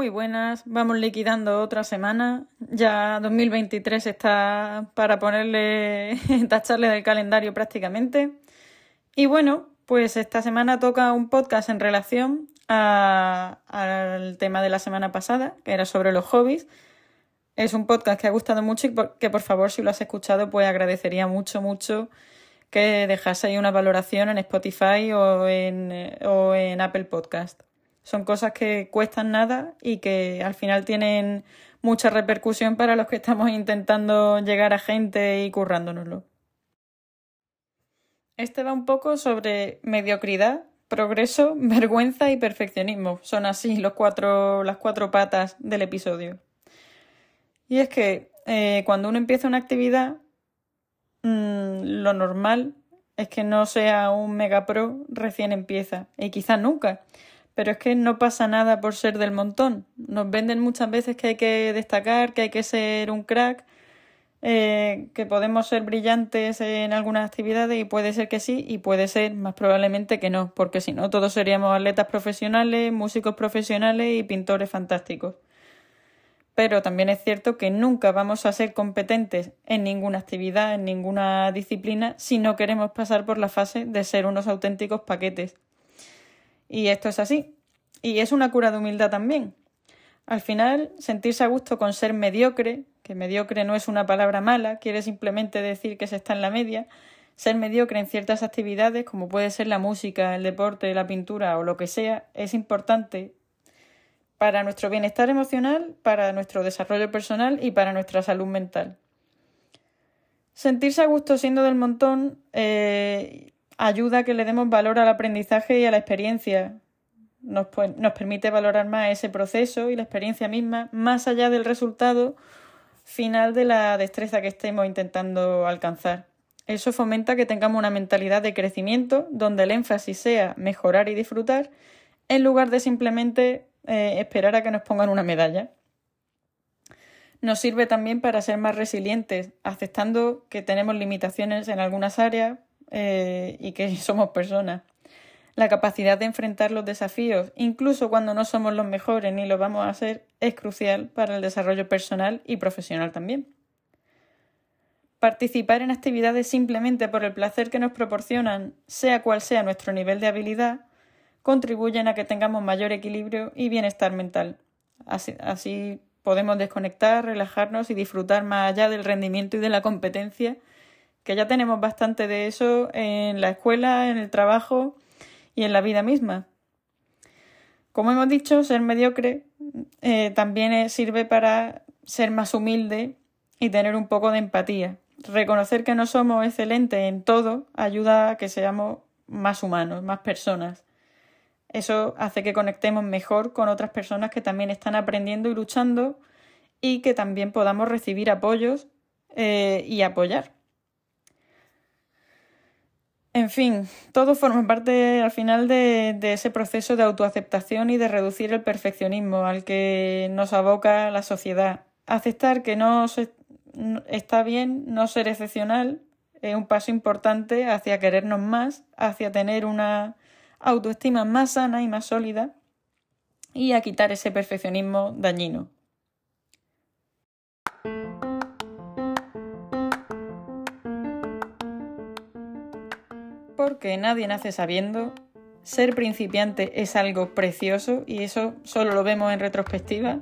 Muy buenas, vamos liquidando otra semana. Ya 2023 está para ponerle, tacharle del calendario prácticamente. Y bueno, pues esta semana toca un podcast en relación al tema de la semana pasada, que era sobre los hobbies. Es un podcast que ha gustado mucho y que por favor, si lo has escuchado, pues agradecería mucho, mucho que dejase una valoración en Spotify o en, o en Apple Podcast. Son cosas que cuestan nada y que al final tienen mucha repercusión para los que estamos intentando llegar a gente y currándonoslo. Este va un poco sobre mediocridad, progreso, vergüenza y perfeccionismo. Son así los cuatro, las cuatro patas del episodio. Y es que eh, cuando uno empieza una actividad, mm, lo normal es que no sea un mega pro recién empieza, y quizás nunca pero es que no pasa nada por ser del montón. Nos venden muchas veces que hay que destacar, que hay que ser un crack, eh, que podemos ser brillantes en algunas actividades y puede ser que sí y puede ser más probablemente que no, porque si no todos seríamos atletas profesionales, músicos profesionales y pintores fantásticos. Pero también es cierto que nunca vamos a ser competentes en ninguna actividad, en ninguna disciplina, si no queremos pasar por la fase de ser unos auténticos paquetes. Y esto es así. Y es una cura de humildad también. Al final, sentirse a gusto con ser mediocre, que mediocre no es una palabra mala, quiere simplemente decir que se está en la media, ser mediocre en ciertas actividades, como puede ser la música, el deporte, la pintura o lo que sea, es importante para nuestro bienestar emocional, para nuestro desarrollo personal y para nuestra salud mental. Sentirse a gusto siendo del montón eh, ayuda a que le demos valor al aprendizaje y a la experiencia. Nos, nos permite valorar más ese proceso y la experiencia misma, más allá del resultado final de la destreza que estemos intentando alcanzar. Eso fomenta que tengamos una mentalidad de crecimiento donde el énfasis sea mejorar y disfrutar en lugar de simplemente eh, esperar a que nos pongan una medalla. Nos sirve también para ser más resilientes, aceptando que tenemos limitaciones en algunas áreas, eh, y que somos personas. La capacidad de enfrentar los desafíos, incluso cuando no somos los mejores ni lo vamos a ser, es crucial para el desarrollo personal y profesional también. Participar en actividades simplemente por el placer que nos proporcionan, sea cual sea nuestro nivel de habilidad, contribuyen a que tengamos mayor equilibrio y bienestar mental. Así, así podemos desconectar, relajarnos y disfrutar más allá del rendimiento y de la competencia que ya tenemos bastante de eso en la escuela, en el trabajo y en la vida misma. Como hemos dicho, ser mediocre eh, también sirve para ser más humilde y tener un poco de empatía. Reconocer que no somos excelentes en todo ayuda a que seamos más humanos, más personas. Eso hace que conectemos mejor con otras personas que también están aprendiendo y luchando y que también podamos recibir apoyos eh, y apoyar. En fin, todo forma parte al final de, ese proceso de autoaceptación y de reducir el perfeccionismo al que nos aboca la sociedad. Aceptar que no, está bien no ser excepcional es un paso importante hacia querernos más, hacia tener una autoestima más sana y más sólida y a quitar ese perfeccionismo dañino. Porque nadie nace sabiendo. Ser principiante es algo precioso y eso solo lo vemos en retrospectiva.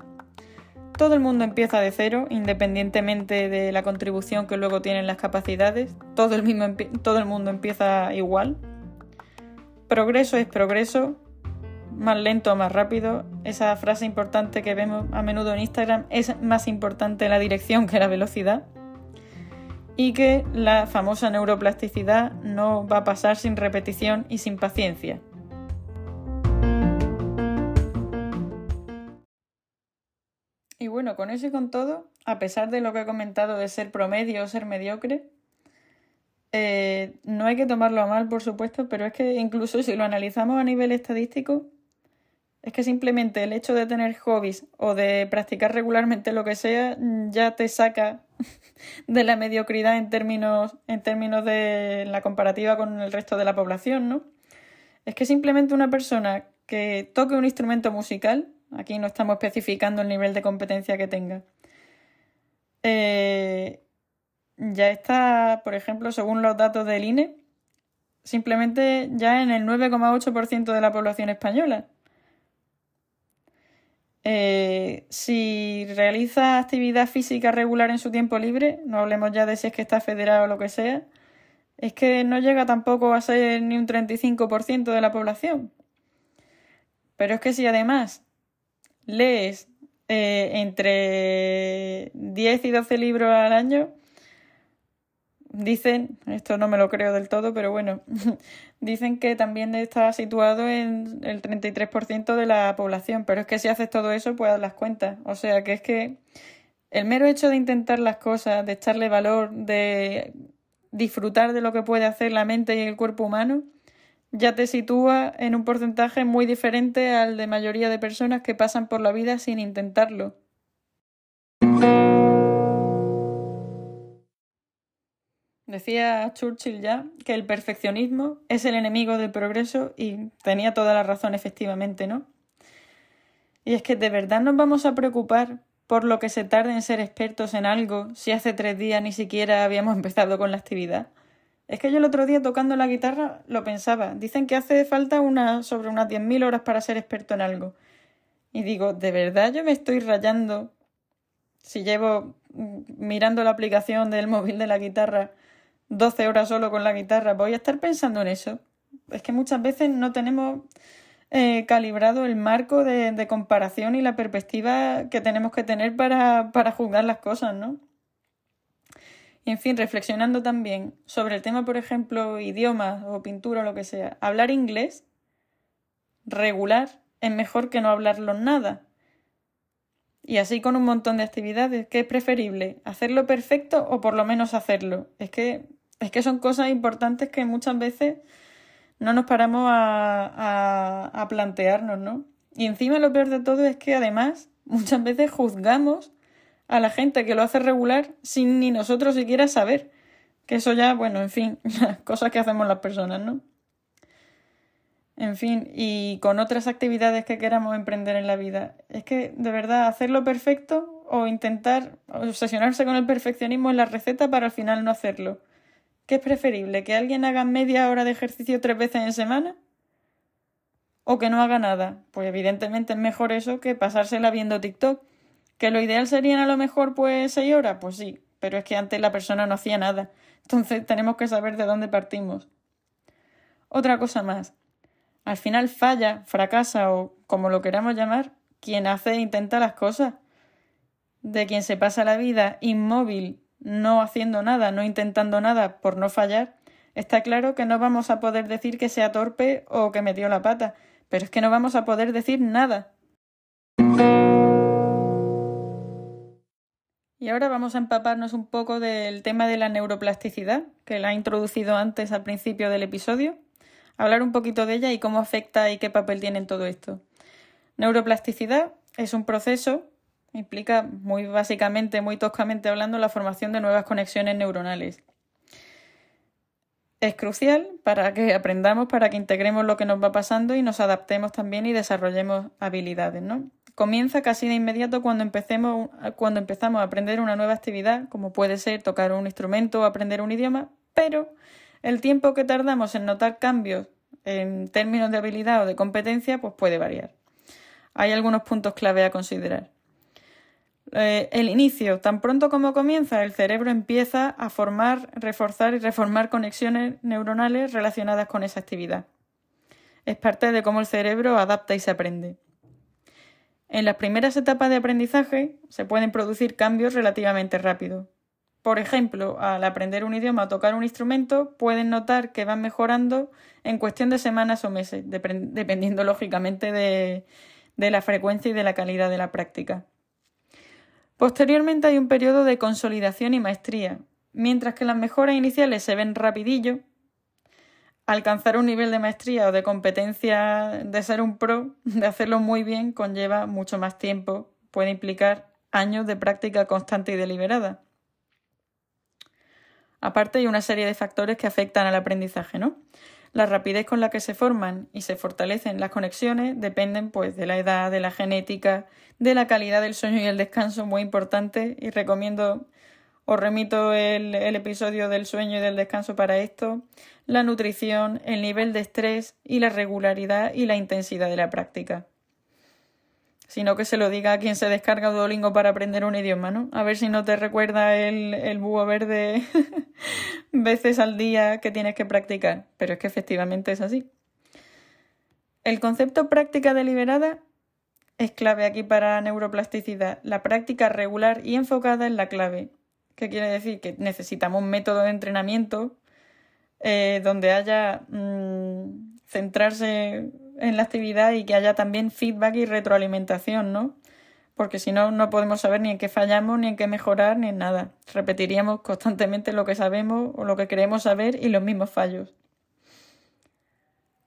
Todo el mundo empieza de cero, independientemente de la contribución que luego tienen las capacidades. Todo el, mismo, todo el mundo empieza igual. Progreso es progreso, más lento o más rápido. Esa frase importante que vemos a menudo en Instagram es más importante la dirección que la velocidad y que la famosa neuroplasticidad no va a pasar sin repetición y sin paciencia. Y bueno, con eso y con todo, a pesar de lo que he comentado de ser promedio o ser mediocre, eh, no hay que tomarlo a mal, por supuesto, pero es que incluso si lo analizamos a nivel estadístico, es que simplemente el hecho de tener hobbies o de practicar regularmente lo que sea ya te saca de la mediocridad en términos, en términos de la comparativa con el resto de la población, ¿no? Es que simplemente una persona que toque un instrumento musical Aquí no estamos especificando el nivel de competencia que tenga. Eh, ya está, por ejemplo, según los datos del INE, simplemente ya en el 9,8% de la población española. Eh, si realiza actividad física regular en su tiempo libre, no hablemos ya de si es que está federado o lo que sea, es que no llega tampoco a ser ni un 35% de la población. Pero es que si además lees eh, entre 10 y 12 libros al año, dicen, esto no me lo creo del todo, pero bueno, dicen que también está situado en el 33% de la población, pero es que si haces todo eso, pues las cuentas. O sea, que es que el mero hecho de intentar las cosas, de echarle valor, de disfrutar de lo que puede hacer la mente y el cuerpo humano, ya te sitúa en un porcentaje muy diferente al de mayoría de personas que pasan por la vida sin intentarlo. Decía Churchill ya que el perfeccionismo es el enemigo del progreso y tenía toda la razón efectivamente, ¿no? Y es que de verdad nos vamos a preocupar por lo que se tarde en ser expertos en algo si hace tres días ni siquiera habíamos empezado con la actividad. Es que yo el otro día tocando la guitarra lo pensaba. Dicen que hace falta una, sobre unas 10.000 horas para ser experto en algo. Y digo, ¿de verdad yo me estoy rayando si llevo mm, mirando la aplicación del móvil de la guitarra 12 horas solo con la guitarra, voy a estar pensando en eso. Es que muchas veces no tenemos eh, calibrado el marco de, comparación y la perspectiva que tenemos que tener para, para juzgar las cosas, ¿no? Y en fin, reflexionando también sobre el tema, por ejemplo, idiomas o pintura o lo que sea, hablar inglés regular es mejor que no hablarlo nada. Y así con un montón de actividades. ¿Qué es preferible? ¿Hacerlo perfecto o por lo menos hacerlo? Es que es que son cosas importantes que muchas veces no nos paramos a, a, plantearnos, ¿no? Y encima lo peor de todo es que además muchas veces juzgamos a la gente que lo hace regular sin ni nosotros siquiera saber. Que eso ya, bueno, en fin, cosas que hacemos las personas, ¿no? En fin, y con otras actividades que queramos emprender en la vida. Es que, de verdad, hacerlo perfecto o intentar obsesionarse con el perfeccionismo en la receta para al final no hacerlo. ¿Qué es preferible? ¿Que alguien haga media hora de ejercicio tres veces en semana? ¿O que no haga nada? Pues evidentemente es mejor eso que pasársela viendo TikTok. ¿Que lo ideal serían a lo mejor pues seis horas? Pues sí, pero es que antes la persona no hacía nada. Entonces tenemos que saber de dónde partimos. Otra cosa más. Al final falla, fracasa o como lo queramos llamar, quien hace e intenta las cosas. De quien se pasa la vida inmóvil no haciendo nada, no intentando nada por no fallar, está claro que no vamos a poder decir que sea torpe o que metió la pata, pero es que no vamos a poder decir nada. Y ahora vamos a empaparnos un poco del tema de la neuroplasticidad, que la he introducido antes al principio del episodio, hablar un poquito de ella y cómo afecta y qué papel tiene en todo esto. Neuroplasticidad es un proceso implica muy básicamente, muy toscamente hablando, la formación de nuevas conexiones neuronales. Es crucial para que aprendamos, para que integremos lo que nos va pasando y nos adaptemos también y desarrollemos habilidades, ¿no? Comienza casi de inmediato cuando, empecemos, cuando empezamos a aprender una nueva actividad, como puede ser tocar un instrumento o aprender un idioma, pero el tiempo que tardamos en notar cambios en términos de habilidad o de competencia, pues puede variar. Hay algunos puntos clave a considerar. Eh, el inicio, tan pronto como comienza, el cerebro empieza a formar, reforzar y reformar conexiones neuronales relacionadas con esa actividad. Es parte de cómo el cerebro adapta y se aprende. En las primeras etapas de aprendizaje se pueden producir cambios relativamente rápidos. Por ejemplo, al aprender un idioma o tocar un instrumento, pueden notar que van mejorando en cuestión de semanas o meses, dependiendo lógicamente de la frecuencia y de la calidad de la práctica. Posteriormente hay un periodo de consolidación y maestría. Mientras que las mejoras iniciales se ven rapidillo, alcanzar un nivel de maestría o de competencia de ser un pro, de hacerlo muy bien, conlleva mucho más tiempo, puede implicar años de práctica constante y deliberada. Aparte hay una serie de factores que afectan al aprendizaje, ¿no? La rapidez con la que se forman y se fortalecen las conexiones dependen pues de la edad, de la genética, de la calidad del sueño y el descanso, muy importante, y recomiendo os remito el, el, episodio del sueño y del descanso para esto, la nutrición, el nivel de estrés y la regularidad y la intensidad de la práctica sino que se lo diga a quien se descarga Duolingo para aprender un idioma, ¿no? A ver si no te recuerda el, el búho verde veces al día que tienes que practicar, pero es que efectivamente es así. El concepto práctica deliberada es clave aquí para neuroplasticidad. La práctica regular y enfocada es la clave. ¿Qué quiere decir? Que necesitamos un método de entrenamiento eh, donde haya mmm, centrarse en la actividad y que haya también feedback y retroalimentación, ¿no? Porque si no, no podemos saber ni en qué fallamos, ni en qué mejorar, ni en nada. Repetiríamos constantemente lo que sabemos o lo que queremos saber y los mismos fallos.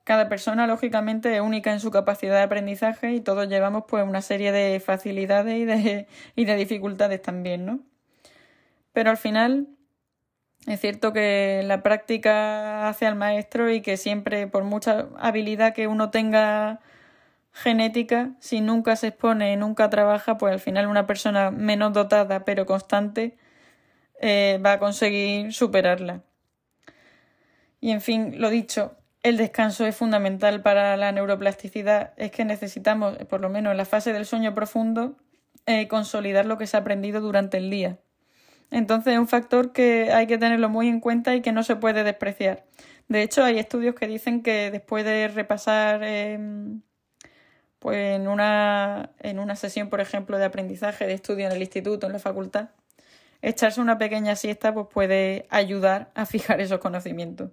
Cada persona, lógicamente, es única en su capacidad de aprendizaje y todos llevamos pues una serie de facilidades y de, y de dificultades también, ¿no? Pero al final es cierto que la práctica hace al maestro y que siempre, por mucha habilidad que uno tenga genética, si nunca se expone y nunca trabaja, pues al final una persona menos dotada pero constante eh, va a conseguir superarla. Y en fin, lo dicho, el descanso es fundamental para la neuroplasticidad. Es que necesitamos, por lo menos en la fase del sueño profundo, eh, consolidar lo que se ha aprendido durante el día. Entonces es un factor que hay que tenerlo muy en cuenta y que no se puede despreciar. De hecho, hay estudios que dicen que después de repasar em, pues en una, en una sesión, por ejemplo, de aprendizaje, de estudio en el instituto, en la facultad, echarse una pequeña siesta pues puede ayudar a fijar esos conocimientos.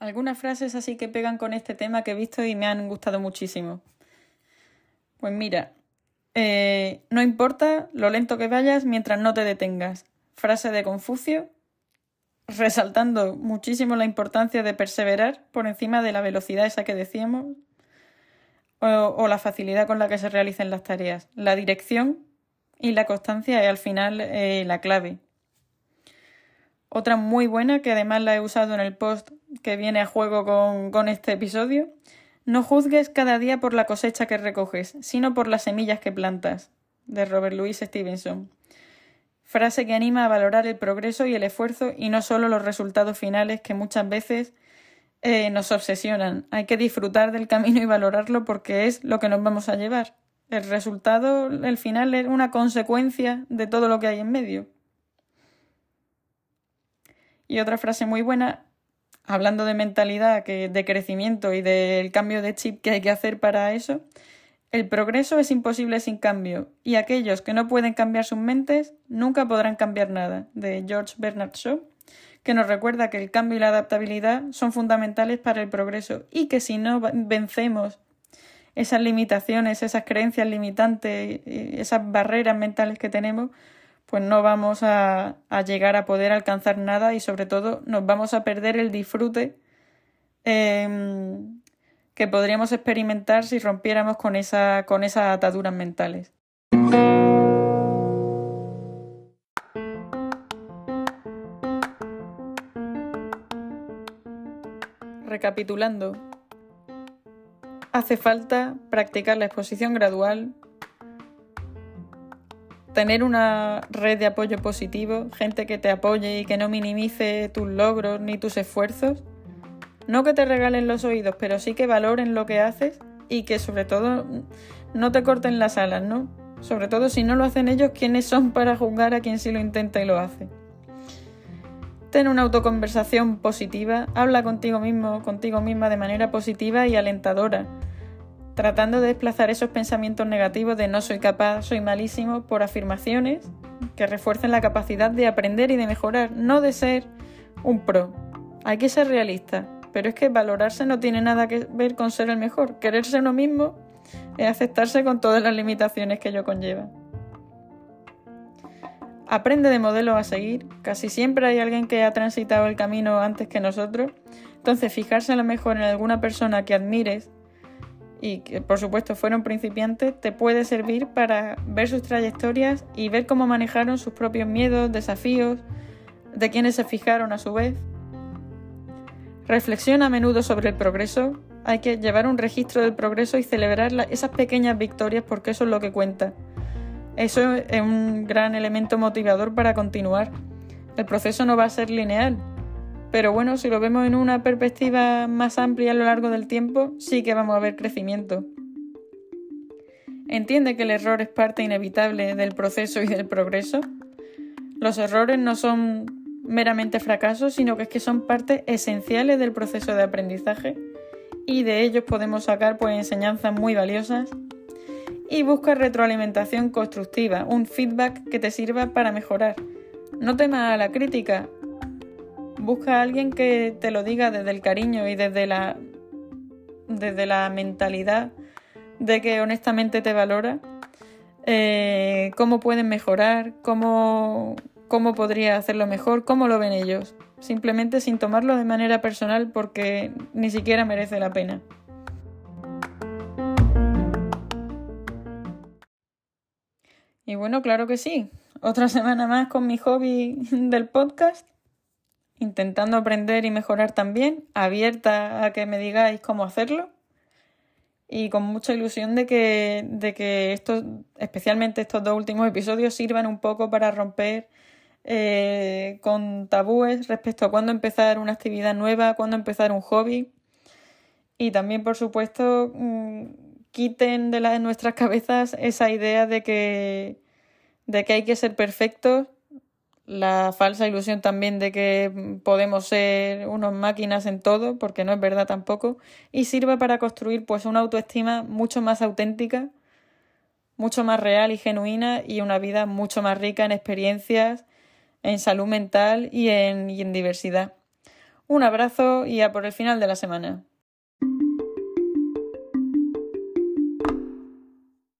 Algunas frases así que pegan con este tema que he visto y me han gustado muchísimo. Pues mira, eh, no importa lo lento que vayas mientras no te detengas. Frase de Confucio, resaltando muchísimo la importancia de perseverar por encima de la velocidad esa que decíamos o, la facilidad con la que se realicen las tareas. La dirección y la constancia es al final eh, la clave. Otra muy buena, que además la he usado en el post que viene a juego con, con este episodio, no juzgues cada día por la cosecha que recoges, sino por las semillas que plantas. de Robert Louis Stevenson. Frase que anima a valorar el progreso y el esfuerzo y no solo los resultados finales que muchas veces eh, nos obsesionan. Hay que disfrutar del camino y valorarlo porque es lo que nos vamos a llevar. El resultado, el final, es una consecuencia de todo lo que hay en medio. Y otra frase muy buena hablando de mentalidad, que, de crecimiento y del cambio de chip que hay que hacer para eso, el progreso es imposible sin cambio, y aquellos que no pueden cambiar sus mentes nunca podrán cambiar nada, de George Bernard Shaw, que nos recuerda que el cambio y la adaptabilidad son fundamentales para el progreso y que si no vencemos esas limitaciones, esas creencias limitantes, esas barreras mentales que tenemos, pues no vamos a, llegar a poder alcanzar nada y sobre todo nos vamos a perder el disfrute em, que podríamos experimentar si rompiéramos con, esa, con esas ataduras mentales. Recapitulando, hace falta practicar la exposición gradual, tener una red de apoyo positivo, gente que te apoye y que no minimice tus logros ni tus esfuerzos. No que te regalen los oídos, pero sí que valoren lo que haces y que sobre todo no te corten las alas, ¿no? Sobre todo si no lo hacen ellos, ¿quiénes son para juzgar a quien sí lo intenta y lo hace? Ten una autoconversación positiva, habla contigo mismo, contigo misma de manera positiva y alentadora tratando de desplazar esos pensamientos negativos de no soy capaz, soy malísimo, por afirmaciones que refuercen la capacidad de aprender y de mejorar, no de ser un pro. Hay que ser realista, pero es que valorarse no tiene nada que ver con ser el mejor. Quererse uno mismo es aceptarse con todas las limitaciones que ello conlleva. Aprende de modelos a seguir. Casi siempre hay alguien que ha transitado el camino antes que nosotros. Entonces, fijarse a lo mejor en alguna persona que admires y que por supuesto fueron principiantes, te puede servir para ver sus trayectorias y ver cómo manejaron sus propios miedos, desafíos, de quienes se fijaron a su vez. Reflexiona a menudo sobre el progreso. Hay que llevar un registro del progreso y celebrar esas pequeñas victorias porque eso es lo que cuenta. Eso es un gran elemento motivador para continuar. El proceso no va a ser lineal, pero bueno, si lo vemos en una perspectiva más amplia a lo largo del tiempo, sí que vamos a ver crecimiento. Entiende que el error es parte inevitable del proceso y del progreso. Los errores no son meramente fracasos, sino que son partes esenciales del proceso de aprendizaje y de ellos podemos sacar pues enseñanzas muy valiosas y busca retroalimentación constructiva, un feedback que te sirva para mejorar. No temas a la crítica. Busca a alguien que te lo diga desde el cariño y desde la desde la mentalidad de que honestamente te valora, eh, cómo pueden mejorar, cómo, cómo podría hacerlo mejor, cómo lo ven ellos, simplemente sin tomarlo de manera personal porque ni siquiera merece la pena. Y bueno, claro que sí. Otra semana más con mi hobby del podcast, intentando aprender y mejorar también, abierta a que me digáis cómo hacerlo y con mucha ilusión de que, de que estos, especialmente estos dos últimos episodios, sirvan un poco para romper eh, con tabúes respecto a cuándo empezar una actividad nueva, cuándo empezar un hobby. Y también, por supuesto, mm, quiten de, de nuestras cabezas esa idea de que, de que hay que ser perfectos, la falsa ilusión también de que podemos ser unos máquinas en todo, porque no es verdad tampoco, y sirva para construir pues una autoestima mucho más auténtica, mucho más real y genuina y una vida mucho más rica en experiencias, en salud mental y en, y en diversidad. Un abrazo y a por el final de la semana.